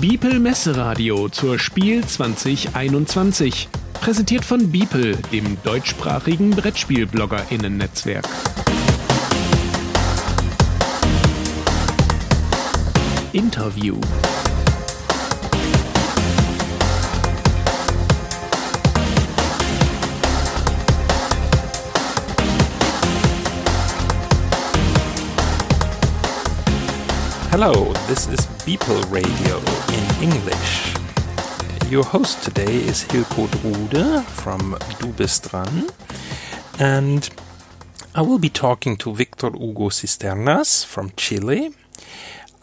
Beeple Messeradio zur Spiel 2021. Präsentiert von Beeple, dem deutschsprachigen Brettspiel-BloggerInnen-Netzwerk. Interview. Hello, this is Beeple Radio in English. Your host today is Hilko Drude from Du bist dran, and I will be talking to Victor Hugo Cisternas from Chile.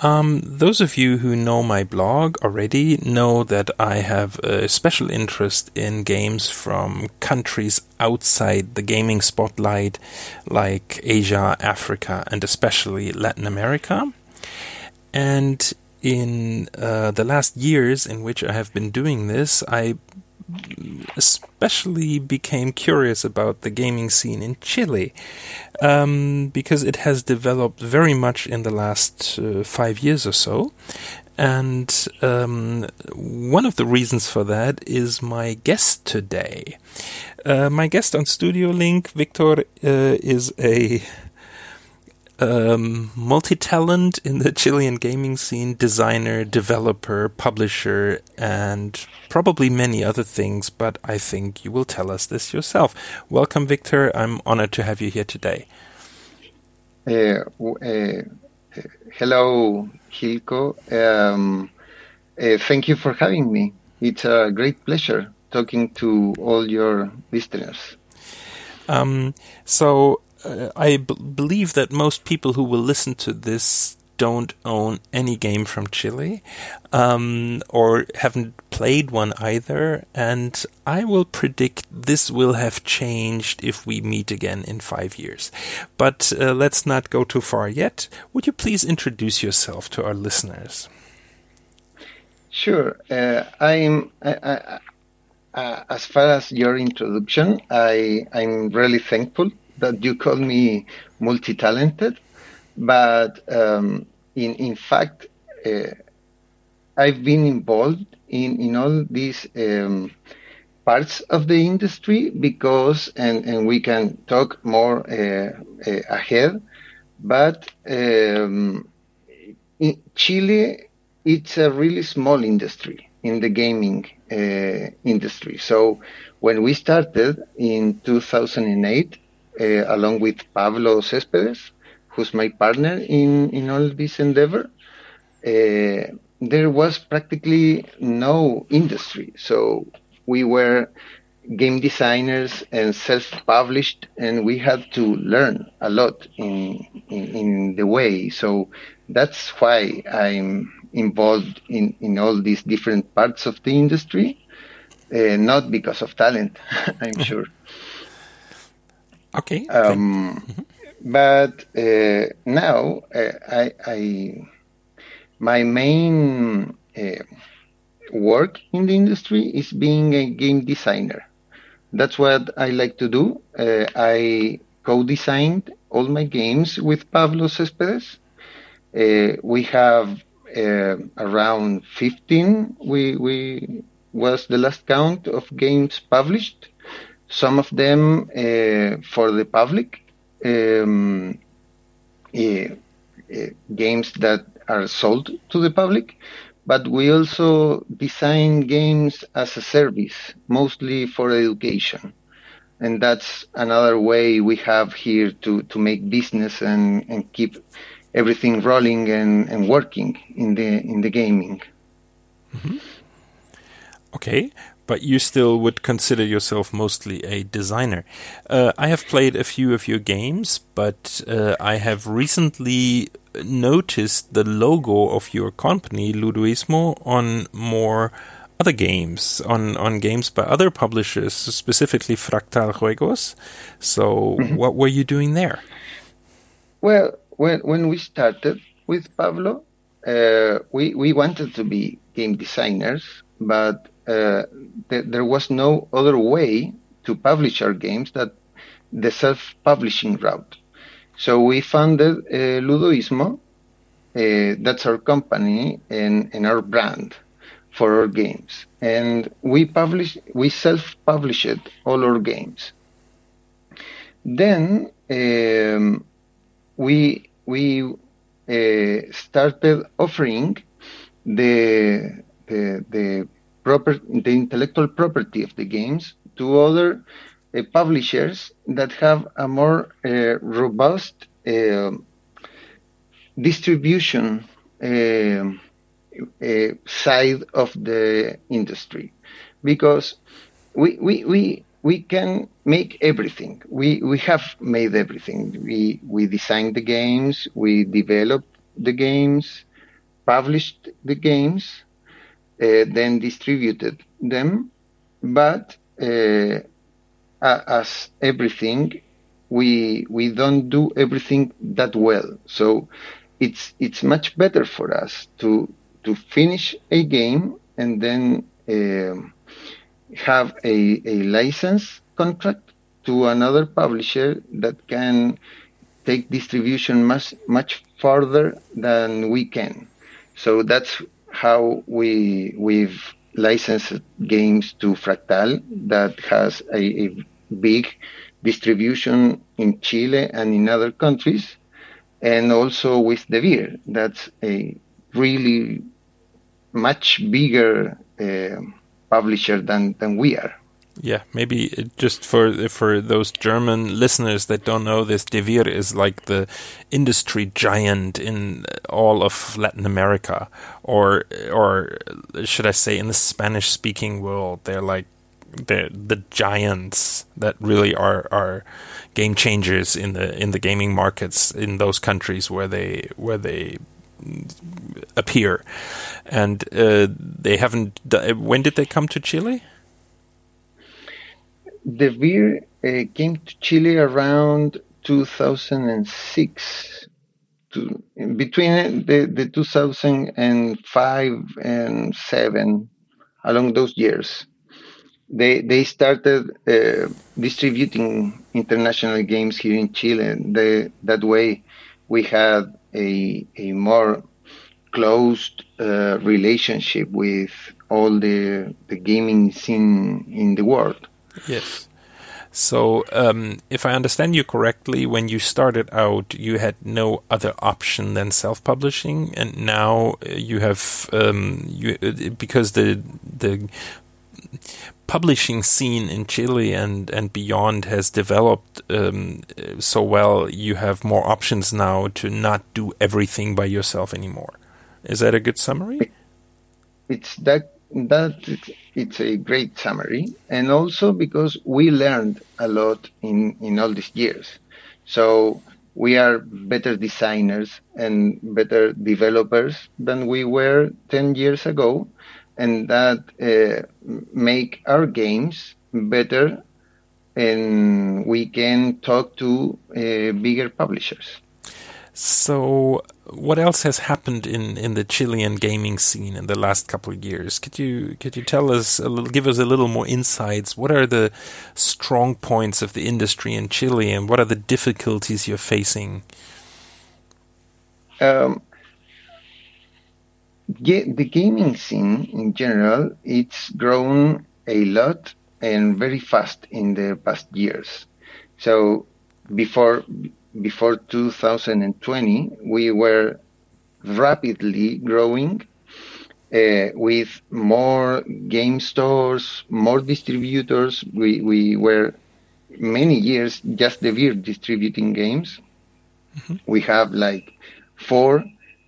Um, those of you who know my blog already know that I have a special interest in games from countries outside the gaming spotlight, like Asia, Africa, and especially Latin America. And in uh, the last years in which I have been doing this, I especially became curious about the gaming scene in Chile um, because it has developed very much in the last uh, five years or so. And um, one of the reasons for that is my guest today. Uh, my guest on Studio Link, Victor, uh, is a um, multi talent in the Chilean gaming scene designer, developer, publisher, and probably many other things, but I think you will tell us this yourself. Welcome, Victor. I'm honored to have you here today. Uh, uh, hello, Hilko. Um, uh, thank you for having me. It's a great pleasure talking to all your listeners. Um, so, I b- believe that most people who will listen to this don't own any game from Chile um, or haven't played one either. And I will predict this will have changed if we meet again in five years. But uh, let's not go too far yet. Would you please introduce yourself to our listeners? Sure. Uh, I'm. I, I, uh, as far as your introduction, I, I'm really thankful that you call me multi-talented, but um, in in fact, uh, I've been involved in in all these um, parts of the industry because, and and we can talk more uh, uh, ahead, but um, in Chile, it's a really small industry in the gaming uh, industry. So when we started in 2008 uh, along with Pablo Céspedes, who's my partner in, in all this endeavor, uh, there was practically no industry. So we were game designers and self-published, and we had to learn a lot in, in, in the way. So that's why I'm involved in, in all these different parts of the industry, uh, not because of talent, I'm sure. Okay. Um, mm-hmm. But uh, now uh, I, I, my main uh, work in the industry is being a game designer. That's what I like to do. Uh, I co-designed all my games with Pablo Céspedes. Uh, we have uh, around 15. We we was the last count of games published some of them uh, for the public, um, games that are sold to the public, but we also design games as a service, mostly for education. And that's another way we have here to, to make business and, and keep everything rolling and, and working in the in the gaming. Mm-hmm. Okay, but you still would consider yourself mostly a designer. Uh, I have played a few of your games, but uh, I have recently noticed the logo of your company, Ludoismo, on more other games, on, on games by other publishers, specifically Fractal Juegos. So, mm-hmm. what were you doing there? Well, when, when we started with Pablo, uh, we, we wanted to be game designers, but th- there was no other way to publish our games that the self-publishing route. So we founded uh, Ludoismo. Uh, that's our company and, and our brand. for our games, and we publish we self-published all our games. Then um, we we uh, started offering the the the proper the intellectual property of the games to other uh, publishers that have a more uh, robust uh, distribution um, uh, side of the industry because we, we, we, we can make everything. We, we have made everything. We, we designed the games, we developed the games, published the games, then distributed them. But uh, as everything, we we don't do everything that well. So it's it's much better for us to to finish a game and then uh, have a, a license contract to another publisher that can take distribution much much farther than we can. So that's how we we've licensed games to Fractal that has a, a big distribution in Chile and in other countries, and also with Devir. That's a really much bigger uh, publisher than, than we are. Yeah, maybe just for for those German listeners that don't know this, De Devir is like the industry giant in all of Latin America, or or should I say, in the Spanish-speaking world, they're like the the giants that really are are game changers in the in the gaming markets in those countries where they where they appear, and uh, they haven't. When did they come to Chile? Devir uh, came to Chile around 2006. To, between the, the 2005 and 7, along those years, they they started uh, distributing international games here in Chile. That way, we had a a more closed uh, relationship with all the the gaming scene in the world. Yes. So, um, if I understand you correctly, when you started out, you had no other option than self-publishing, and now uh, you have um, you uh, because the the publishing scene in Chile and and beyond has developed um, so well. You have more options now to not do everything by yourself anymore. Is that a good summary? It's that that it's a great summary, and also because we learned a lot in in all these years. So we are better designers and better developers than we were 10 years ago and that uh, make our games better and we can talk to uh, bigger publishers so, what else has happened in, in the Chilean gaming scene in the last couple of years? Could you could you tell us a little, give us a little more insights? What are the strong points of the industry in Chile, and what are the difficulties you're facing? Um, the gaming scene in general, it's grown a lot and very fast in the past years. So before before 2020, we were rapidly growing uh, with more game stores, more distributors. We, we were many years just Devir distributing games. Mm-hmm. We have like four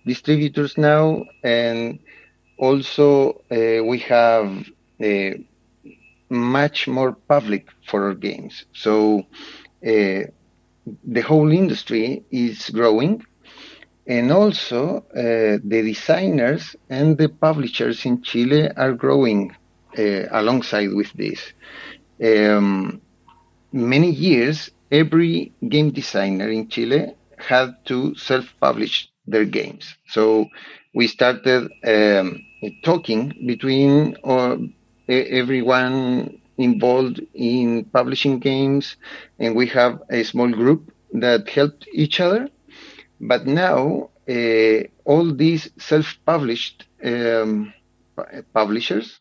distributors now, and also uh, we have uh, much more public for our games. So uh, the whole industry is growing, and also uh, the designers and the publishers in Chile are growing uh, alongside with this. Um, many years, every game designer in Chile had to self-publish their games. So we started um, talking between uh, everyone involved in publishing games, and we have a small group that helped each other. But now, uh, all these self-published um, publishers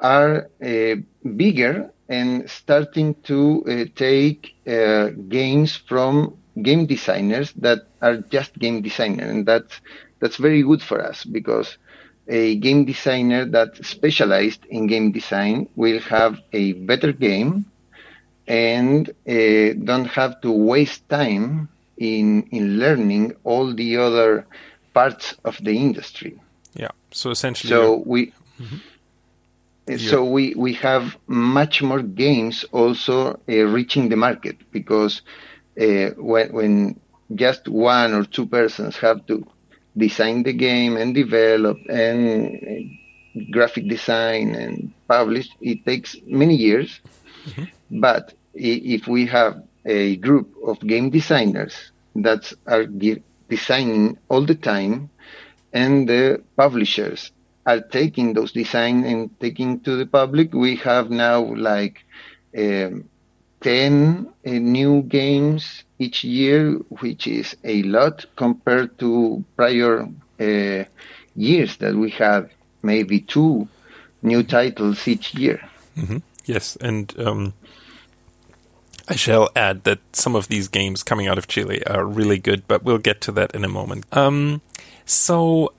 are uh, bigger and starting to uh, take uh, games from game designers that are just game designers, and that's that's very good for us because a game designer that specialized in game design will have a better game and uh, don't have to waste time in in learning all the other parts of the industry. Yeah. So essentially, so we. Mm-hmm. So we, we have much more games also uh, reaching the market because uh, when when just one or two persons have to design the game and develop and uh, graphic design and publish, it takes many years. Mm-hmm. But if we have a group of game designers that are de- designing all the time, and the publishers are taking those designs and taking to the public, we have now like um, 10 uh, new games each year, which is a lot compared to prior uh, years that we had maybe two new titles each year. Mm-hmm. Yes, and um, I shall add that some of these games coming out of Chile are really good, but we'll get to that in a moment. Um, so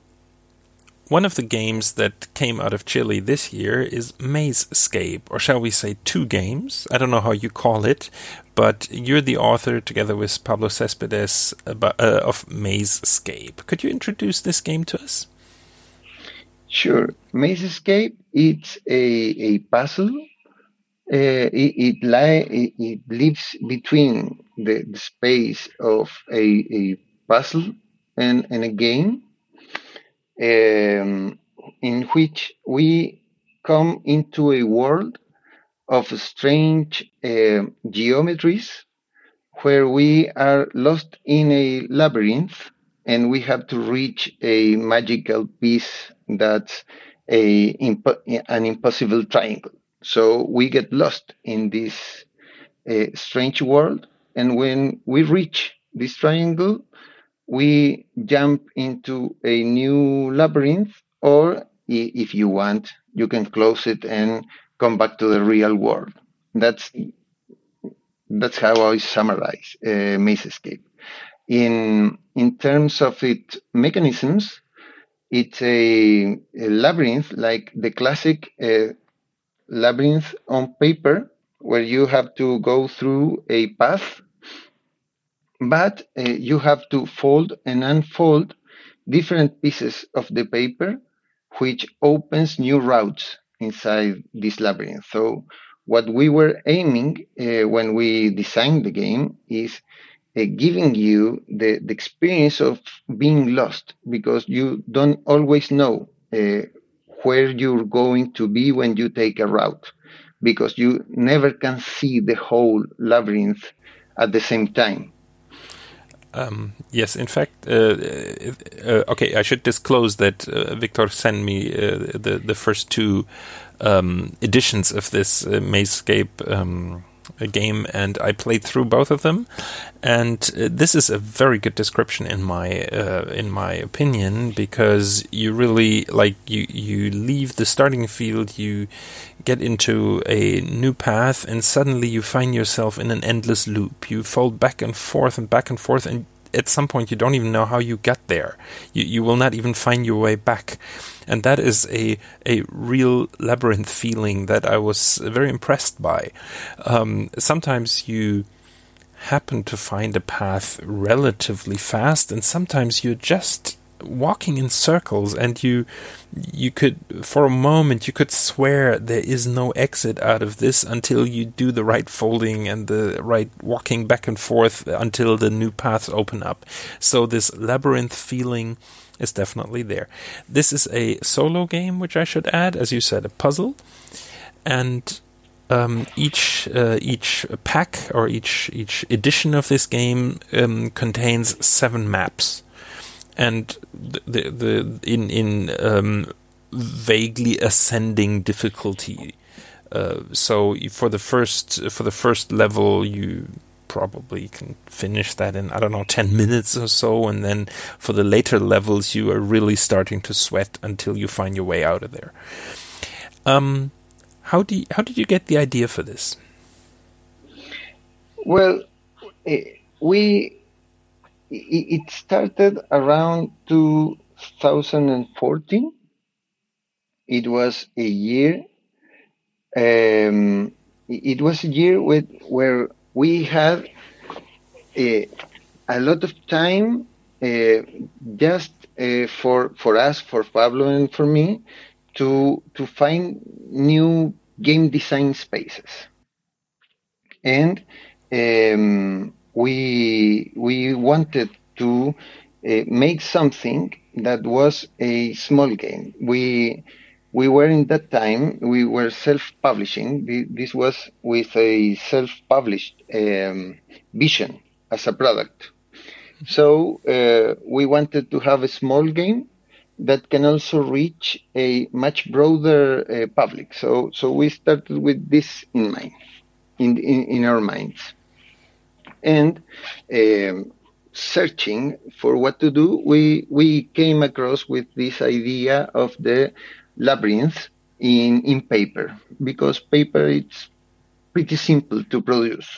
one of the games that came out of Chile this year is Mazescape, or shall we say two games? I don't know how you call it, but you're the author together with Pablo Céspedes uh, of Mazescape. Could you introduce this game to us? Sure. Mazescape, it's a, a puzzle. Uh, it, it, li- it, it, lives between the, the space of a, a puzzle and, and a game um, in which we come into a world of strange uh, geometries where we are lost in a labyrinth and we have to reach a magical piece that's a an impossible triangle. So we get lost in this uh, strange world, and when we reach this triangle, we jump into a new labyrinth, or if you want, you can close it and come back to the real world. That's that's how I summarize uh, Mazescape. In in terms of its mechanisms, it's a, a labyrinth like the classic uh, labyrinth on paper, where you have to go through a path but uh, you have to fold and unfold different pieces of the paper, which opens new routes inside this labyrinth. So what we were aiming uh, when we designed the game is uh, giving you the, the experience of being lost because you don't always know uh, where you're going to be when you take a route because you never can see the whole labyrinth at the same time. Um, yes, in fact, uh, uh, okay, I should disclose that uh, Victor sent me uh, the the first two um, editions of this uh, Mazescape um, game, and I played through both of them. And uh, this is a very good description in my uh, in my opinion because you really like you you leave the starting field, you get into a new path and suddenly you find yourself in an endless loop. You fall back and forth and back and forth and at some point you don't even know how you got there. You you will not even find your way back. And that is a a real labyrinth feeling that I was very impressed by. Um, sometimes you happen to find a path relatively fast and sometimes you just walking in circles and you you could for a moment you could swear there is no exit out of this until you do the right folding and the right walking back and forth until the new paths open up. So this labyrinth feeling is definitely there. This is a solo game which i should add as you said a puzzle. And um, each uh, each pack or each each edition of this game um, contains seven maps and the the, in in um, vaguely ascending difficulty. Uh, so for the first for the first level, you probably can finish that in I don't know ten minutes or so, and then for the later levels, you are really starting to sweat until you find your way out of there. Um, how do you, how did you get the idea for this? Well, eh, we it started around 2014. It was a year. Um, it was a year with, where we had a, a lot of time uh, just uh, for for us, for Pablo and for me, to to find new game design spaces, and um, we we wanted to uh, make something that was a small game. We we were in that time we were self-publishing. This was with a self-published um, vision as a product. So uh, we wanted to have a small game that can also reach a much broader uh, public. So so we started with this in mind, in in, in our minds and um, searching for what to do, we we came across with this idea of the labyrinth in in paper because paper it's pretty simple to produce,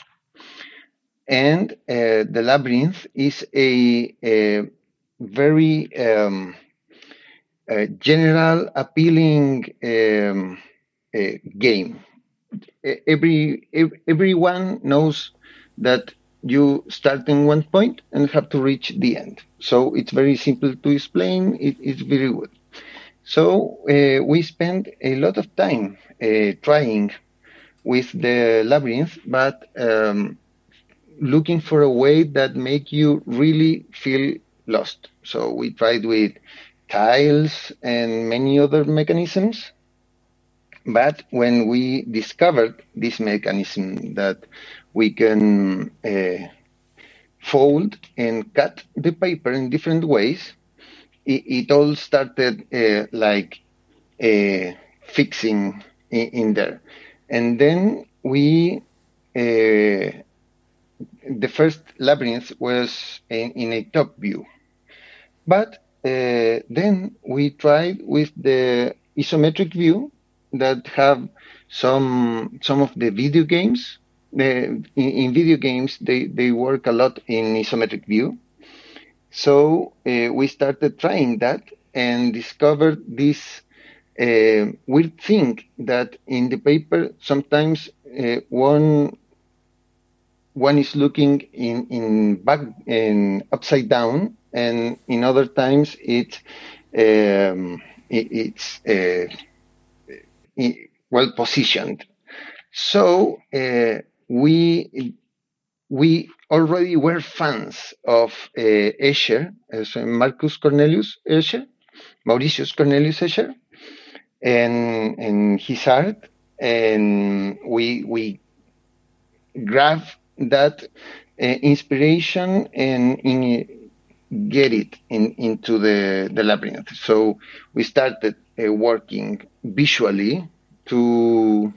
and uh, the labyrinth is a, a very um, a general, appealing um, game. Every, everyone knows that you start in one point and have to reach the end. So it's very simple to explain. It, it's very good. So uh, we spend a lot of time uh, trying with the labyrinth, but um, looking for a way that make you really feel lost. So we tried with tiles and many other mechanisms. But when we discovered this mechanism that we can uh, fold and cut the paper in different ways. It, it all started uh, like uh, fixing in, in, there. And then we, uh, the first labyrinth was in, in a top view. But uh, then we tried with the isometric view that have some some of the video games in, in, video games, they, they work a lot in isometric view. So uh, we started trying that and discovered this uh, weird thing that in the paper sometimes uh, one one is looking in in back and upside down, and in other times it, um, it it's uh, it, well positioned. So uh, we we already were fans of uh, Escher, uh, Marcus Cornelius Escher, Mauritius Cornelius Escher, and and his art, and we we grab that uh, inspiration and in, get it in, into the the labyrinth. So we started uh, working visually to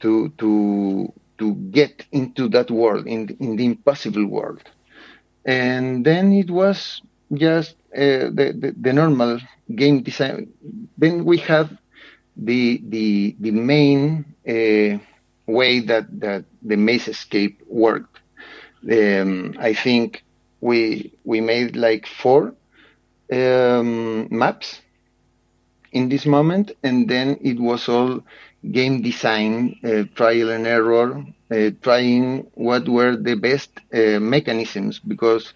to to to get into that world, in, in the impossible world. And then it was just uh, the, the, the normal game design. Then we had the the the main uh, way that that the Mazescape worked. Um, I think we we made like four um, maps in this moment, and then it was all game design, uh, trial and error, uh, trying what were the best uh, mechanisms because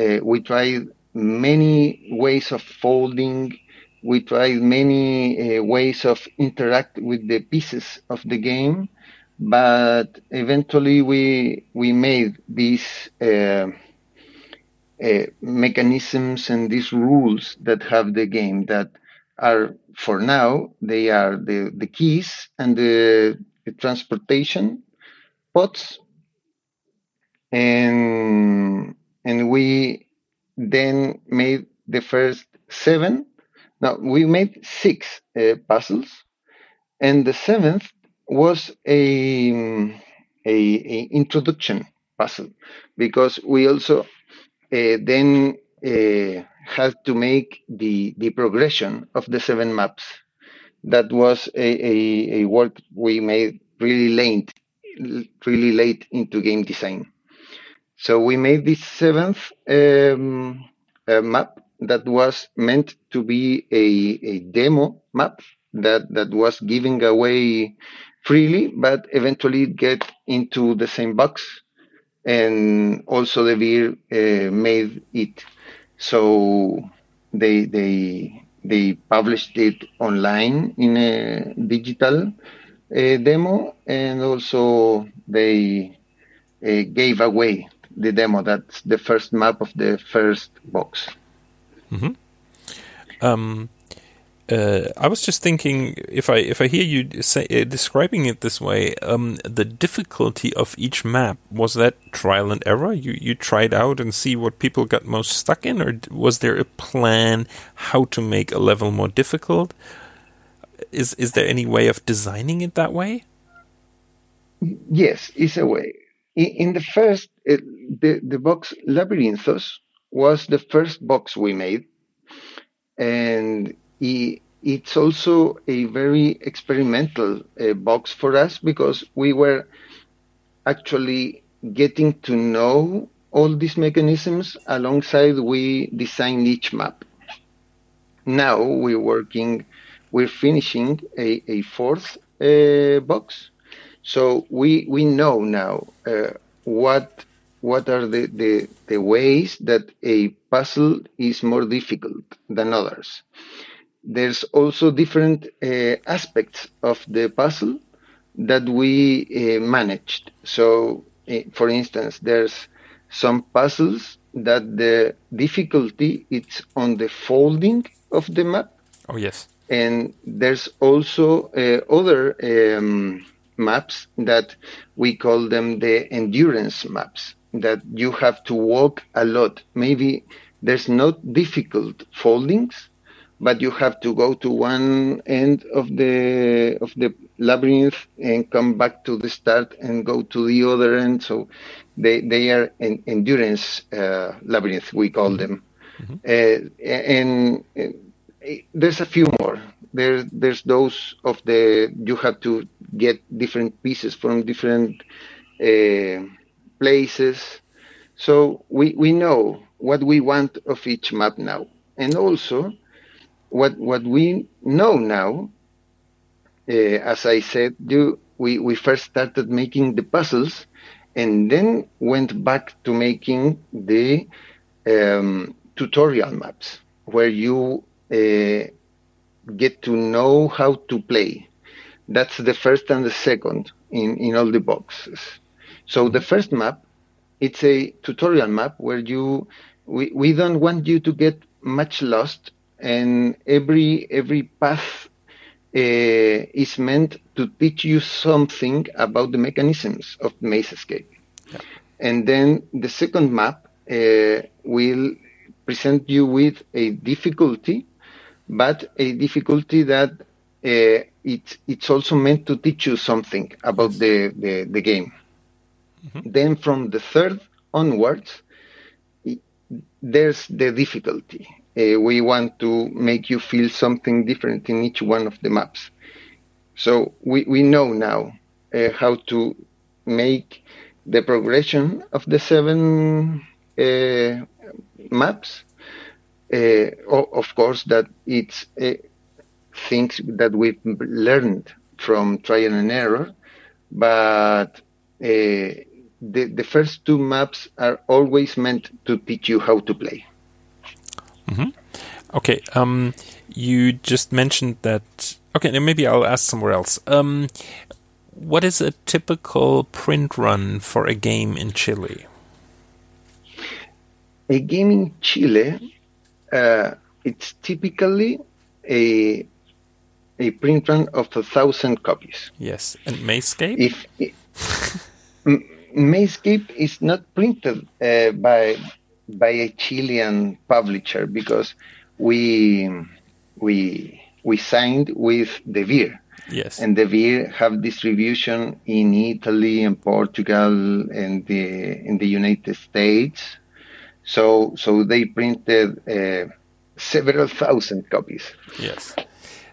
uh, we tried many ways of folding. We tried many uh, ways of interact with the pieces of the game, but eventually we we made these uh, mechanisms and these rules that have the game that are for now they are the, the keys and the, the transportation pods and and we then made the first seven. Now we made six uh, puzzles and the seventh was a, a, a introduction puzzle because we also uh, then uh, had to make the the progression of the seven maps. That was a, a, a work we made really late, really late into game design. So we made this seventh um, uh, map that was meant to be a, a demo map that, that was giving away freely, but eventually get into the same box. And also Devir uh, made it so they they they published it online in a digital uh, demo, and also they uh, gave away the demo. That's the first map of the first box. Mm-hmm. Um, uh, I was just thinking if I if I hear you say uh, describing it this way, um, the difficulty of each map was that trial and error. You you tried out and see what people got most stuck in, or was there a plan how to make a level more difficult? Is is there any way of designing it that way? Yes, it's a way. In, in the first, uh, the the box Labyrinthos was the first box we made, and it's also a very experimental uh, box for us because we were actually getting to know all these mechanisms alongside we design each map. Now we're working, we're finishing a, a fourth uh, box. So we, we know now uh, what what are the, the, the ways that a puzzle is more difficult than others there's also different uh, aspects of the puzzle that we uh, managed. So, uh, for instance, there's some puzzles that the difficulty it's on the folding of the map. Oh yes. And there's also uh, other um, maps that we call them the endurance maps that you have to walk a lot. Maybe there's not difficult foldings, but you have to go to one end of the of the labyrinth and come back to the start and go to the other end. So they they are an endurance uh, labyrinth we call them, mm-hmm. uh, and, and, there's a few more. There there's those of the you have to get different pieces from different uh, places. So we we know what we want of each map now, and also what what we know now, uh, as I said, you, we we first started making the puzzles, and then went back to making the um, tutorial maps where you uh, get to know how to play. That's the first and the second in, in all the boxes. So the first map, it's a tutorial map where you we, we don't want you to get much lost and every every path uh, is meant to teach you something about the mechanisms of Mazescape. Yeah. And then the second map uh, will present you with a difficulty, but a difficulty that uh, it, it's also meant to teach you something about the, the, the game. Mm-hmm. Then from the third onwards, there's the difficulty uh, we want to make you feel something different in each one of the maps. So we, we know now uh, how to make the progression of the seven uh, maps. Uh, of course, that it's uh, things that we've learned from trial and error, but uh, the, the first two maps are always meant to teach you how to play. Mm-hmm. Okay. Um, you just mentioned that. Okay, maybe I'll ask somewhere else. Um, what is a typical print run for a game in Chile? A game in Chile, uh, it's typically a a print run of a thousand copies. Yes, and Mazescape. If it, Mazescape is not printed uh, by by a Chilean publisher because we we we signed with Devir. Yes. And Devir have distribution in Italy and Portugal and the in the United States. So so they printed uh, several thousand copies. Yes.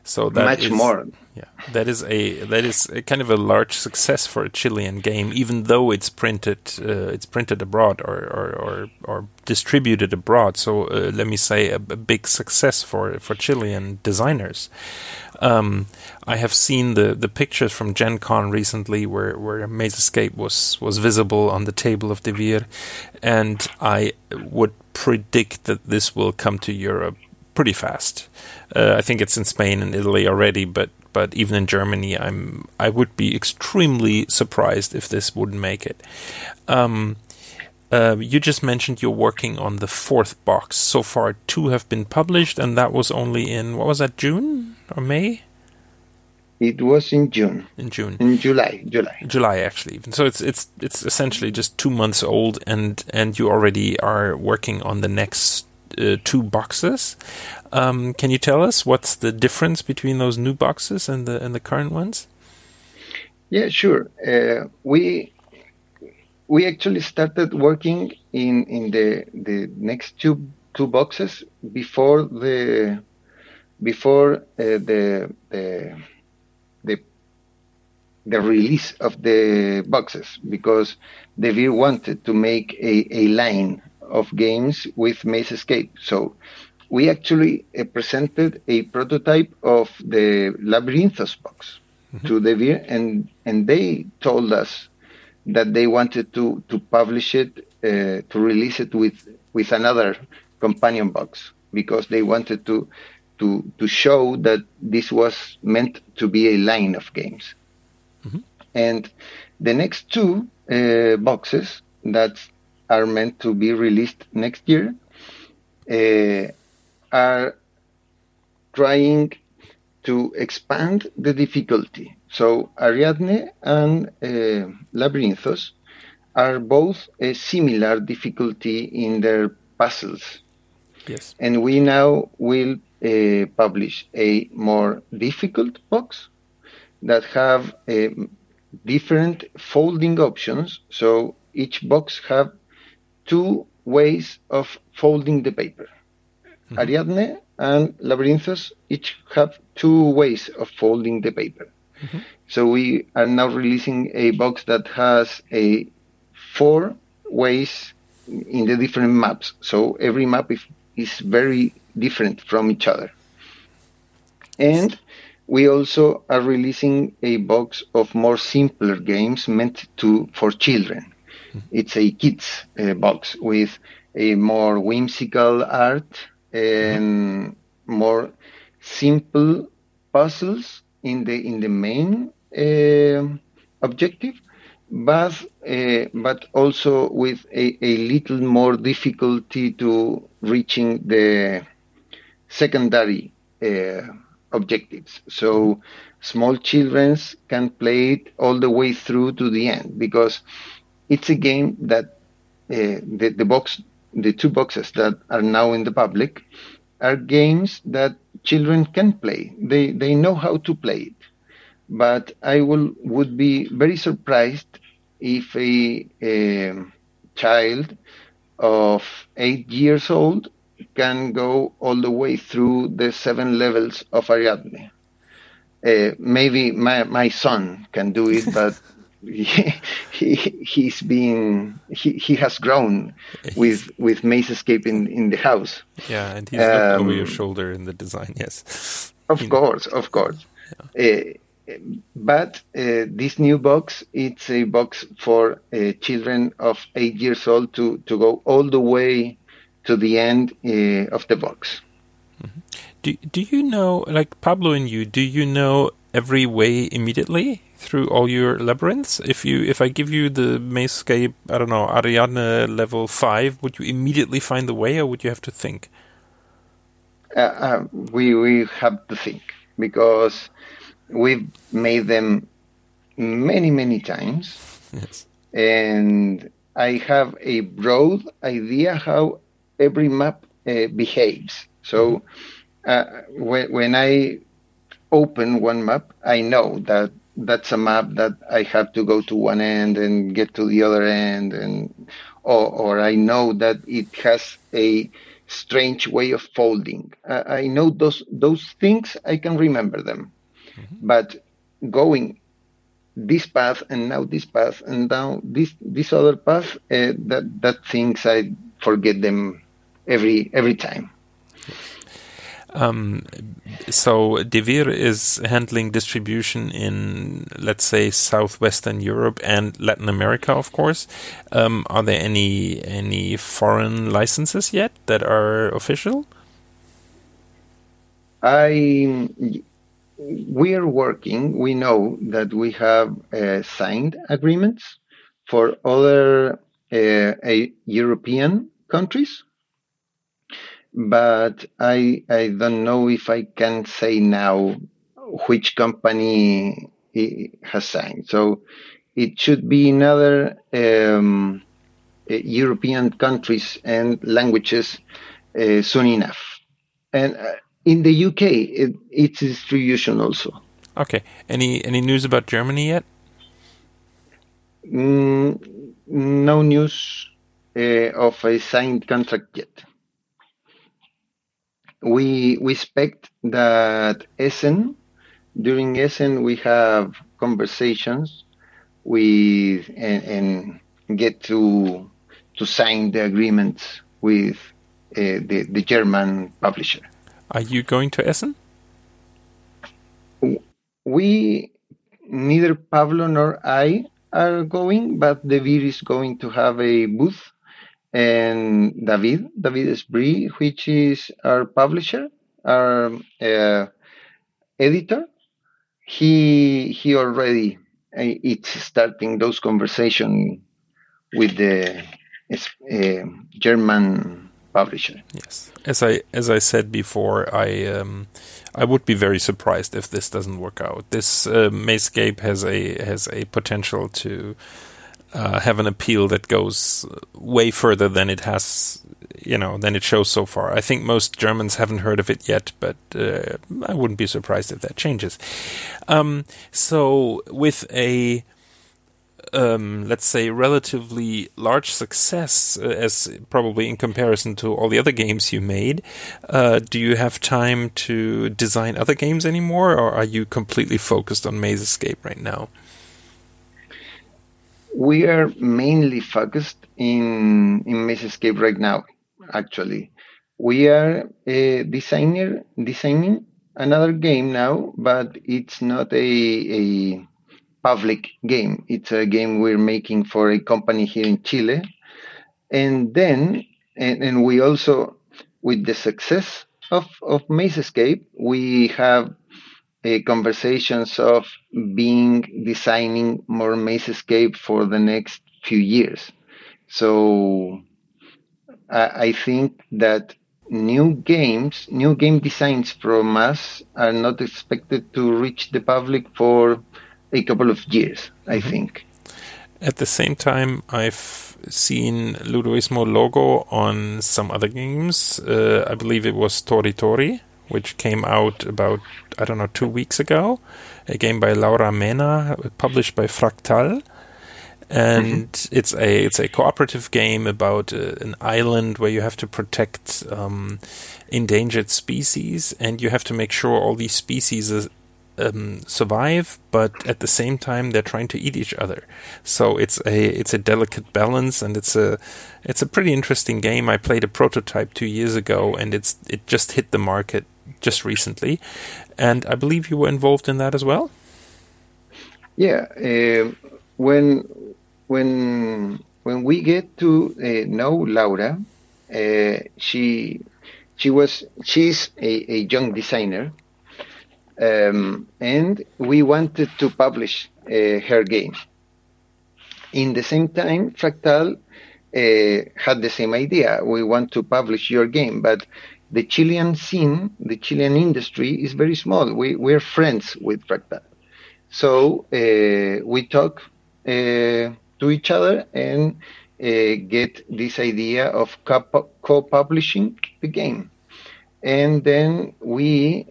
So that Much is- more. Yeah, that is a that is a kind of a large success for a Chilean game, even though it's printed uh, it's printed abroad or or, or, or distributed abroad. So uh, let me say a, a big success for for Chilean designers. Um, I have seen the, the pictures from Gen Con recently where, where Mazescape was, was visible on the table of Devir, and I would predict that this will come to Europe pretty fast. Uh, I think it's in Spain and Italy already, but but even in Germany, I'm I would be extremely surprised if this wouldn't make it. Um, uh, you just mentioned you're working on the fourth box. So far, two have been published, and that was only in what was that June or May? It was in June, In June. in July, July. July actually even so it's it's it's essentially just two months old and and you already are working on the next uh, two boxes um, can you tell us what's the difference between those new boxes and the and the current ones Yeah, sure. Uh, we we actually started working in in the the next two two boxes before the before uh, the the the the release of the boxes because Devir wanted to make a, a line of games with Mazescape. So we actually uh, presented a prototype of the Labyrinthos box to Devir, and and they told us that they wanted to to publish it uh, to release it with with another companion box because they wanted to to to show that this was meant to be a line of games. And the next two uh, boxes that are meant to be released next year uh, are trying to expand the difficulty. So Ariadne and uh, Labyrinthos are both a similar difficulty in their puzzles. yes And we now will uh, publish a more difficult box that have uh, different folding options. So each box have two ways of folding the paper. Mm-hmm. Ariadne and Labyrinthos each have two ways of folding the paper. Mm-hmm. So we are now releasing a box that has a four ways in the different maps. So every map is, is very different from each other. And we also are releasing a box of more simpler games meant to for children. Mm-hmm. It's a kids uh, box with a more whimsical art more simple puzzles in the in the main uh, objective, but uh, but also with a, a little more difficulty to reaching the secondary uh, objectives. So small children can play it all the way through to the end because it's a game that uh, the, the box, the two boxes that are now in the public are games that children can play. They, they know how to play it. But I will, would be very surprised if a, a child of eight years old can go all the way through the seven levels of Ariadne. Uh, maybe my, my son can do it, but he, he he's been he, he has grown with with Mazescape in, in the house. yeah and he's looked over your Um, shoulder in the design yes Of course, of course. Uh, but uh, this new box, it's a box for uh, children of eight years old to, to go all the way to the end uh, of the box. do, do you know like Pablo and you do you know every way immediately through all your labyrinths? If you if I give you the Mazescape I don't know Ariadne level 5 would you immediately find the way or would you have to think? Uh, uh, we we have to think because we've made them many many times, yes. And I have a broad idea how every map uh, behaves. So uh, when when I open one map, I know that that's a map that I have to go to one end and get to the other end, and or, or I know that it has a strange way of folding. I, I know those those things. I can remember them, mm-hmm. but going this path and now this path and now this this other path, uh, that that things I forget them every every time. Um, so Devir is handling distribution in, let's say, southwestern Europe and Latin America, of course. Um, are there any any foreign licenses yet that are official? I we are working. We know that we have uh, signed agreements for other uh, European countries but I I don't know if I can say now which company has signed. So it should be in other um, European countries and languages uh, soon enough. And uh, in the UK, it, it's distribution also. Okay. Any any news about Germany yet? Mm, no news uh, of a signed contract yet we we expect that Essen during Essen we have conversations with and, and get to to sign the agreements with uh, the the German publisher. Are you going to Essen? We neither Pablo nor I are going, but Devir is going to have a booth and David, David Esbri, which is our publisher, our uh, editor, he he already uh, it's starting those conversation with the uh, German publisher. Yes, as I as I said before, I um, I would be very surprised if this doesn't work out. This uh, Mazescape has a has a potential to uh, have an appeal that goes way further than it has, you know, than it shows so far. I think most Germans haven't heard of it yet, but uh, I wouldn't be surprised if that changes. Um, so, with a um, let's say relatively large success, uh, as probably in comparison to all the other games you made, uh, do you have time to design other games anymore, or are you completely focused on Mazescape right now? We are mainly focused in in Mazescape right now. Actually, we are a designer designing another game now, but it's not a a public game. It's a game we're making for a company here in Chile, and then and, and we also with the success of of Mazescape, we have uh, conversations of being designing more Mazescape for the next few years. So I, I think that new games, new game designs from us are not expected to reach the public for a couple of years, I mm-hmm. think. At the same time, I've seen Ludoismo logo on some other games. Uh, I believe it was Tori Tori which came out about I don't know two weeks ago. A game by Laura Mena, published by Fractal, and mm-hmm. it's a it's a cooperative game about uh, an island where you have to protect um, endangered species, and you have to make sure all these species um, survive, but at the same time they're trying to eat each other. So it's a it's a delicate balance, and it's a it's a pretty interesting game. I played a prototype two years ago, and it's it just hit the market just recently, and I believe you were involved in that as well. Yeah, uh, when when when we get to uh, know Laura, uh, she she was she's a, a young designer, um, and we wanted to publish uh, her game. In the same time, Fractal uh, had the same idea. We want to publish your game, but the Chilean scene, the Chilean industry is very small. We, we're friends with Fractal. So uh, we talk uh, to each other and uh, get this idea of co-publishing the game. And then we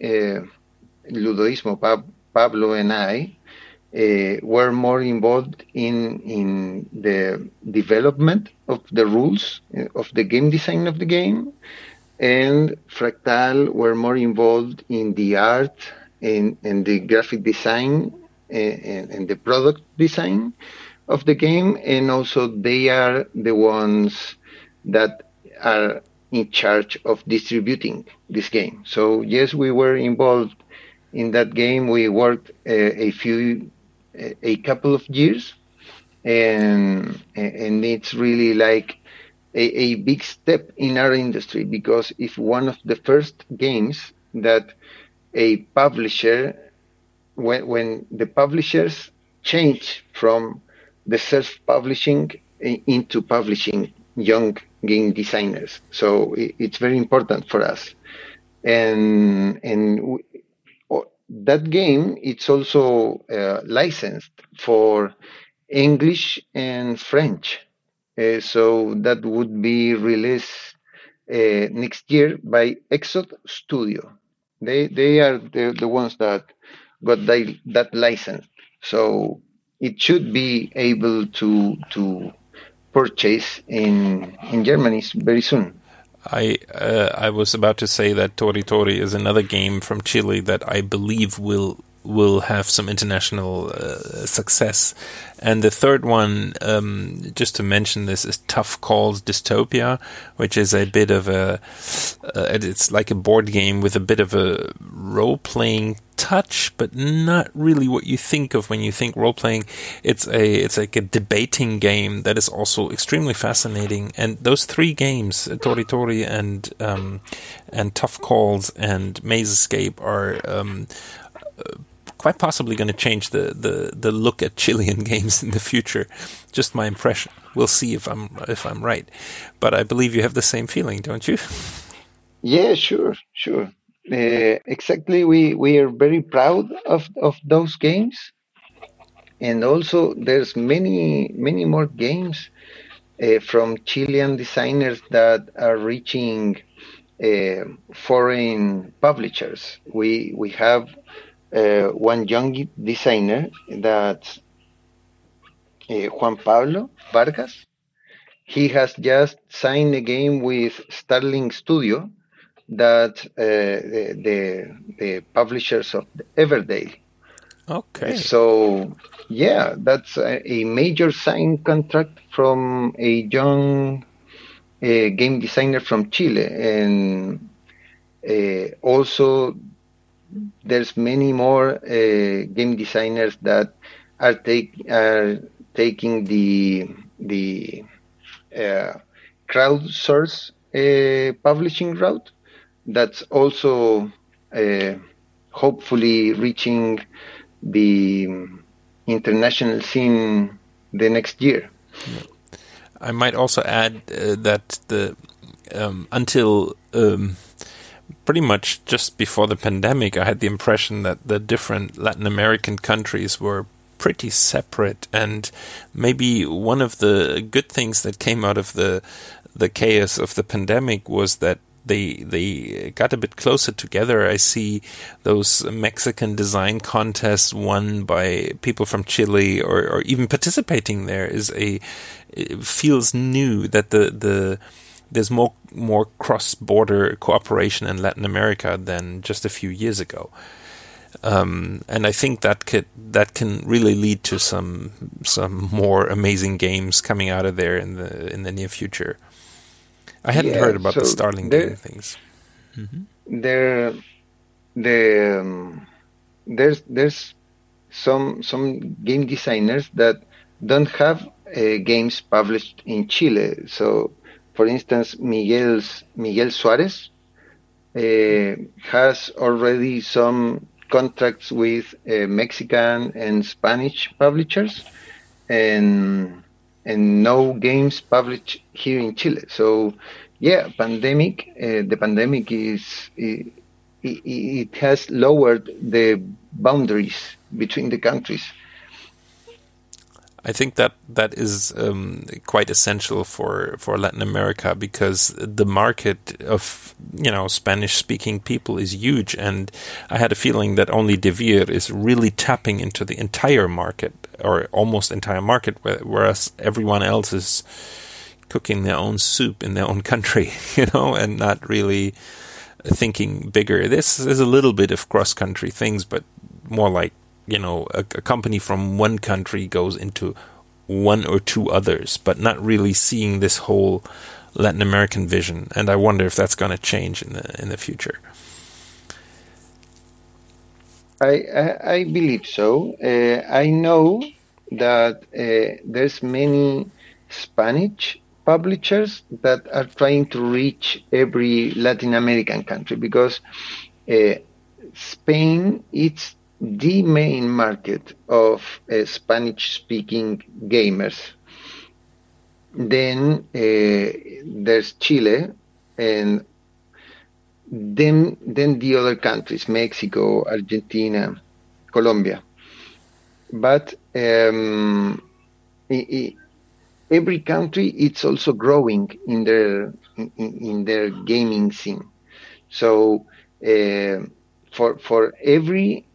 Ludoismo, Pablo and I, uh, were more involved in in the development of the rules uh, of the game design of the game, and Fractal were more involved in the art and, and the graphic design and, uh, and the product design of the game, and also they are the ones that are in charge of distributing this game. So yes, we were involved in that game. We worked uh, a few, uh, a couple of years, and and it's really like a, a big step in our industry because it's one of the first games that a publisher, when when the publishers change from the self-publishing uh, into publishing young game designers. So it's very important for us. And and that game it's also uh, licensed for English and French. Uh, so that would be released uh, next year by Exod Studio. They they are the, the ones that got that, that license. So it should be able to to purchase in in Germany very soon. I uh, I was about to say that Tori Tori is another game from Chile that I believe will will have some international uh, success. And the third one, um, just to mention this, is Tough Calls Dystopia, which is a bit of a, uh, it's like a board game with a bit of a role playing touch, but not really what you think of when you think role playing. It's a, it's like a debating game that is also extremely fascinating. And those three games, Tori Tori and, um, and Tough Calls and Mazescape are, um, quite possibly going to change the, the, the look at Chilean games in the future. Just my impression. We'll see if I'm if I'm right, but I believe you have the same feeling, don't you? Yeah, sure, sure. Uh, exactly. We we are very proud of of those games, and also there's many many more games uh, from Chilean designers that are reaching uh, foreign publishers. We we have uh, one young designer that uh, Juan Pablo Vargas. He has just signed a game with Starling Studio, that uh, the, the, the publishers of Everdell. Okay. So yeah, that's a, a major sign contract from a young uh, game designer from Chile, and uh, also there's many more uh, game designers that are take are taking the the uh, crowdsource uh, publishing route. That's also uh, hopefully reaching the international scene the next year. I might also add uh, that the um, until um, pretty much just before the pandemic, I had the impression that the different Latin American countries were pretty separate. And maybe one of the good things that came out of the the chaos of the pandemic was that they they got a bit closer together. I see those Mexican design contests won by people from Chile or, or even participating there is a feels new that the the there's more more cross border cooperation in Latin America than just a few years ago. Um, and I think that could that can really lead to some some more amazing games coming out of there in the in the near future. I hadn't yeah, heard about so the Starling there, things. Mm-hmm. There, the um, there's there's some some game designers that don't have uh, games published in Chile, so for instance, Miguel's, Miguel Suarez uh, has already some contracts with uh, Mexican and Spanish publishers, and and no games published here in Chile. So, yeah, pandemic. Uh, the pandemic is it, it has lowered the boundaries between the countries. I think that that is um, quite essential for, for Latin America because the market of you know Spanish speaking people is huge, and I had a feeling that only Devir is really tapping into the entire market or almost entire market, whereas everyone else is cooking their own soup in their own country, you know, and not really thinking bigger. This is a little bit of cross country things, but more like you know a, a, company from one country goes into one or two others, but not really seeing this whole Latin American vision. And I wonder if that's going to change in the in the future. I I, I believe so. Uh, I know that uh, there's many Spanish publishers that are trying to reach every Latin American country because uh, Spain it's the main market of uh, Spanish speaking gamers. Then uh, there's Chile and then then the other countries Mexico, Argentina, Colombia. But um, every country it's also growing in their in, in their gaming scene. So uh, for for every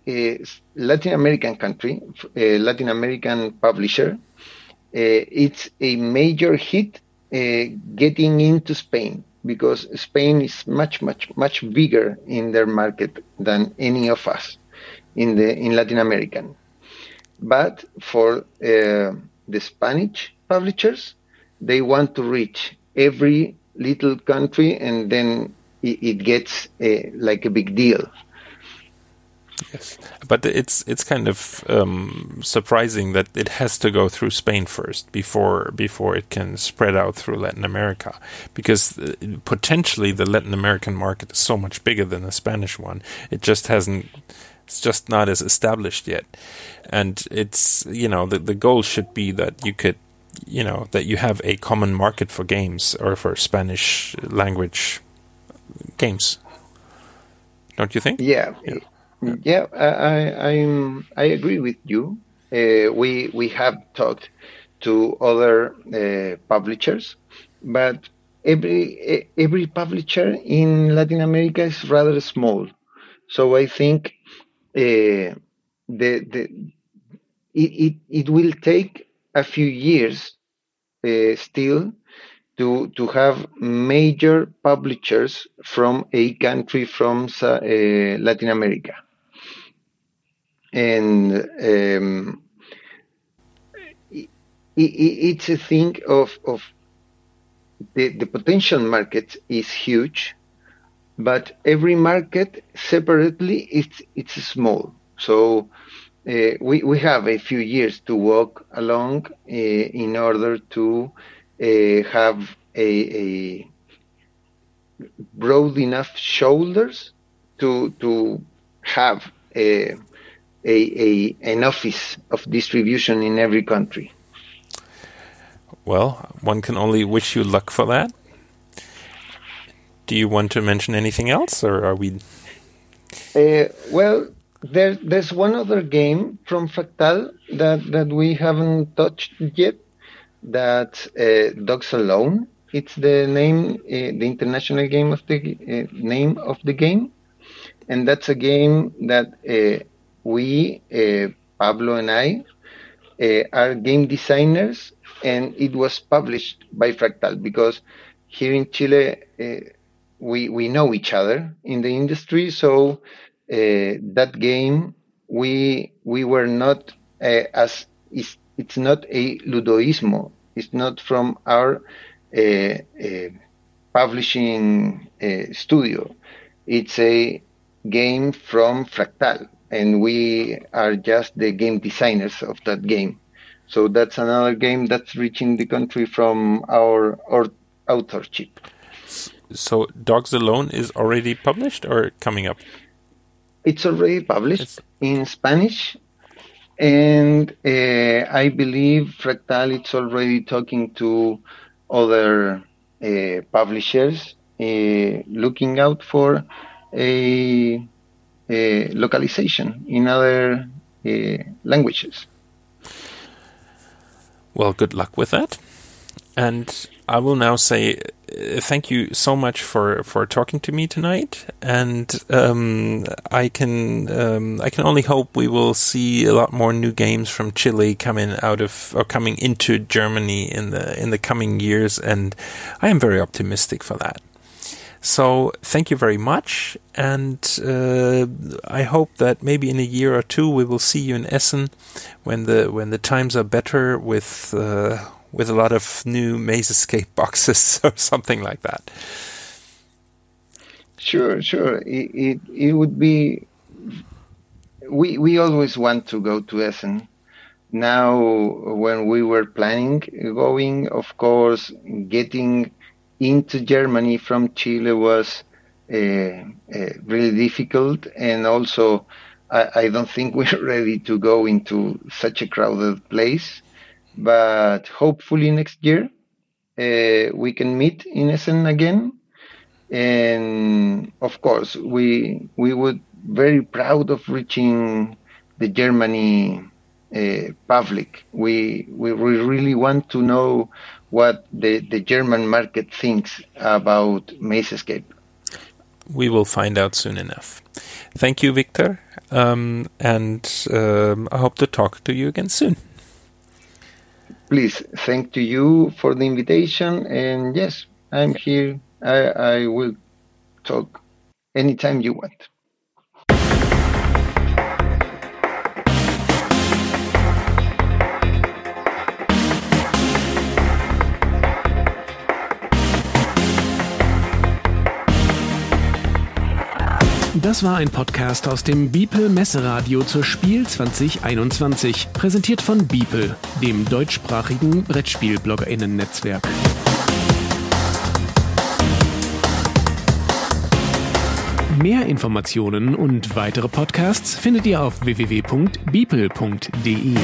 Latin American country, uh, Latin American publisher, uh, it's a major hit uh, getting into Spain because Spain is much much much bigger in their market than any of us in the in Latin American. But for uh, the Spanish publishers, they want to reach every little country and then it, it gets like a big deal. Yes, but it's it's kind of um, surprising that it has to go through Spain first before before it can spread out through Latin America, because uh, potentially the Latin American market is so much bigger than the Spanish one. It just hasn't. It's just not as established yet, and it's you know the the goal should be that you could you know that you have a common market for games or for Spanish language games. Don't you think? Yeah, yeah, yeah I, I I agree with you. Uh, we we have talked to other uh, publishers, but every every publisher in Latin America is rather small. So I think uh, the the it, it, it will take a few years uh, still to to have major publishers from a country from uh, Latin America, and um, it, it's a thing of of the the potential market is huge, but every market separately it's it's small. So uh, we, we have a few years to walk along uh, in order to uh, have a, a, broad enough shoulders to to have a, a, a, an office of distribution in every country. Well, one can only wish you luck for that. Do you want to mention anything else, or are we? Uh, well, there, there's one other game from Fractal that, that we haven't touched yet. That uh, Dogs Alone. It's the name, uh, the international game of the uh, name of the game, and that's a game that uh, we, uh, Pablo and I, uh, are game designers, and it was published by Fractal because here in Chile we we know each other in the industry, so uh, that game we we were not uh, as it's, it's not a ludoismo. It's not from our uh, publishing studio. It's a game from Fractal, and we are just the game designers of that game. So that's another game that's reaching the country from our, our authorship. So Dogs Alone is already published or coming up? It's already published it's... in Spanish, and uh, I believe Fractal is already talking to other uh, publishers, uh, looking out for a localization in other uh, languages. Well, good luck with that. And I will now say uh, thank you so much for, for talking to me tonight. And um, I can um, I can only hope we will see a lot more new games from Chile coming out of or coming into Germany in the in the coming years. And I am very optimistic for that. So thank you very much, and uh, I hope that maybe in a year or two we will see you in Essen when the when the times are better with uh, with a lot of new Mazescape boxes or something like that. Sure, sure. It, it, it would be. We we always want to go to Essen. Now, when we were planning going, of course, getting into Germany from Chile was uh, uh, really difficult, and also I, I don't think we're ready to go into such a crowded place but hopefully next year uh, we can meet in Essen again. And of course, we we would very proud of reaching the Germany uh, public. We, we we really want to know what the, the German market thinks about Mazescape. We will find out soon enough. Thank you, Victor, um, and um, I hope to talk to you again soon please thank to you for the invitation and yes i'm here i, I will talk anytime you want Das war ein Podcast aus dem Beeple Messeradio zur Spiel 2021, präsentiert von Beeple, dem deutschsprachigen Brettspiel-BloggerInnen-Netzwerk. Mehr Informationen und weitere Podcasts findet ihr auf www.beeple.de.